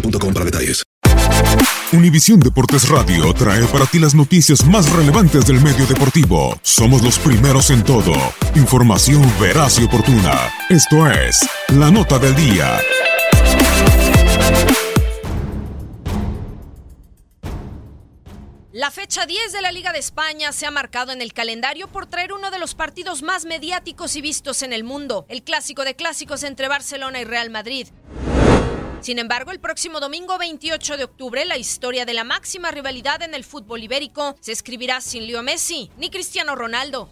para detalles. Univisión Deportes Radio trae para ti las noticias más relevantes del medio deportivo. Somos los primeros en todo. Información veraz y oportuna. Esto es La Nota del Día. La fecha 10 de la Liga de España se ha marcado en el calendario por traer uno de los partidos más mediáticos y vistos en el mundo, el clásico de clásicos entre Barcelona y Real Madrid. Sin embargo, el próximo domingo 28 de octubre, la historia de la máxima rivalidad en el fútbol ibérico se escribirá sin Leo Messi ni Cristiano Ronaldo.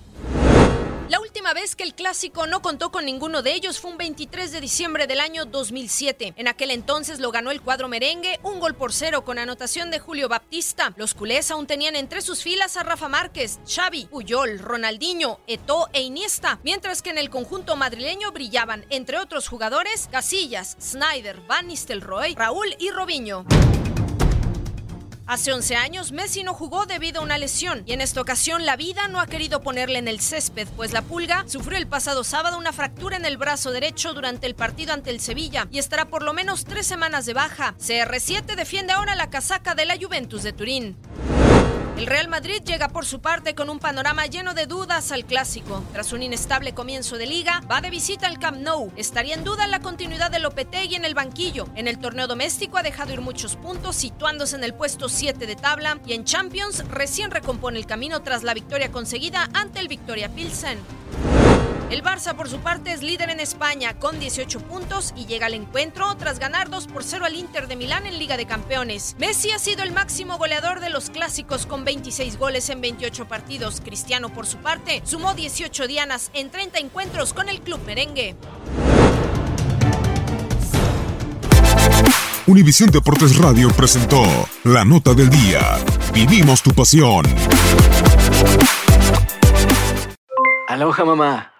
La última vez que el clásico no contó con ninguno de ellos fue un 23 de diciembre del año 2007. En aquel entonces lo ganó el cuadro merengue, un gol por cero con anotación de Julio Baptista. Los culés aún tenían entre sus filas a Rafa Márquez, Xavi, Puyol, Ronaldinho, Eto'o e Iniesta, mientras que en el conjunto madrileño brillaban, entre otros jugadores, Casillas, Snyder, Van Nistelrooy, Raúl y Robinho. Hace 11 años Messi no jugó debido a una lesión y en esta ocasión la vida no ha querido ponerle en el césped, pues la pulga sufrió el pasado sábado una fractura en el brazo derecho durante el partido ante el Sevilla y estará por lo menos tres semanas de baja. CR7 defiende ahora la casaca de la Juventus de Turín. El Real Madrid llega por su parte con un panorama lleno de dudas al clásico. Tras un inestable comienzo de liga, va de visita al Camp Nou. Estaría en duda la continuidad de Lopetegui en el banquillo. En el torneo doméstico ha dejado ir muchos puntos, situándose en el puesto 7 de tabla. Y en Champions recién recompone el camino tras la victoria conseguida ante el Victoria Pilsen. El Barça, por su parte, es líder en España con 18 puntos y llega al encuentro tras ganar 2 por 0 al Inter de Milán en Liga de Campeones. Messi ha sido el máximo goleador de los clásicos con 26 goles en 28 partidos. Cristiano, por su parte, sumó 18 dianas en 30 encuentros con el club merengue. Univisión Deportes Radio presentó La Nota del Día. Vivimos tu pasión. Aloha mamá.